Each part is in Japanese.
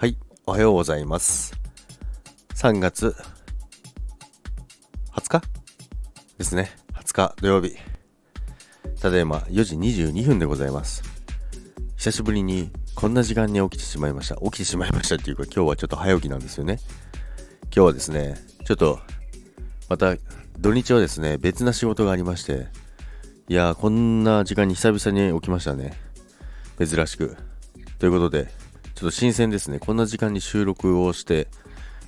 はい、おはようございます。3月20日？ですね。20日土曜日。ただいま4時22分でございます。久しぶりにこんな時間に起きてしまいました。起きてしまいましたっていうか今日はちょっと早起きなんですよね。今日はですね、ちょっとまた土日はですね、別な仕事がありまして、いやーこんな時間に久々に起きましたね。珍しく。ということで、ちょっと新鮮ですね。こんな時間に収録をして、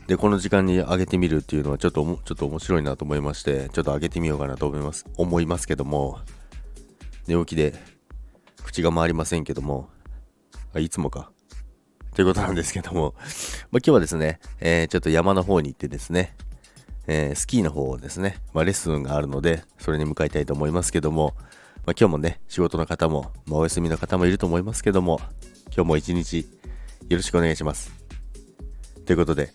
で、この時間に上げてみるっていうのはちょっと、ちょっと面白いなと思いまして、ちょっと上げてみようかなと思います、思いますけども、寝起きで口が回りませんけども、あいつもか。ということなんですけども、まあ、今日はですね、えー、ちょっと山の方に行ってですね、えー、スキーの方をですね、まあ、レッスンがあるので、それに向かいたいと思いますけども、まあ、今日もね、仕事の方も、まあ、お休みの方もいると思いますけども、今日も一日よろしくお願いします。ということで、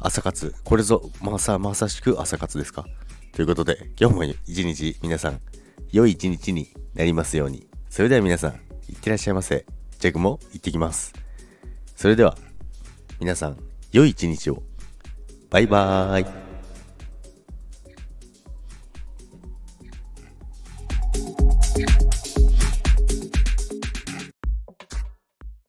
朝活、これぞまさ、まさしく朝活ですか？ということで、今日も一日皆さん、良い一日になりますように。それでは皆さん、いってらっしゃいませ。ジャグも行ってきます。それでは、皆さん、良い一日を。バイバーイ。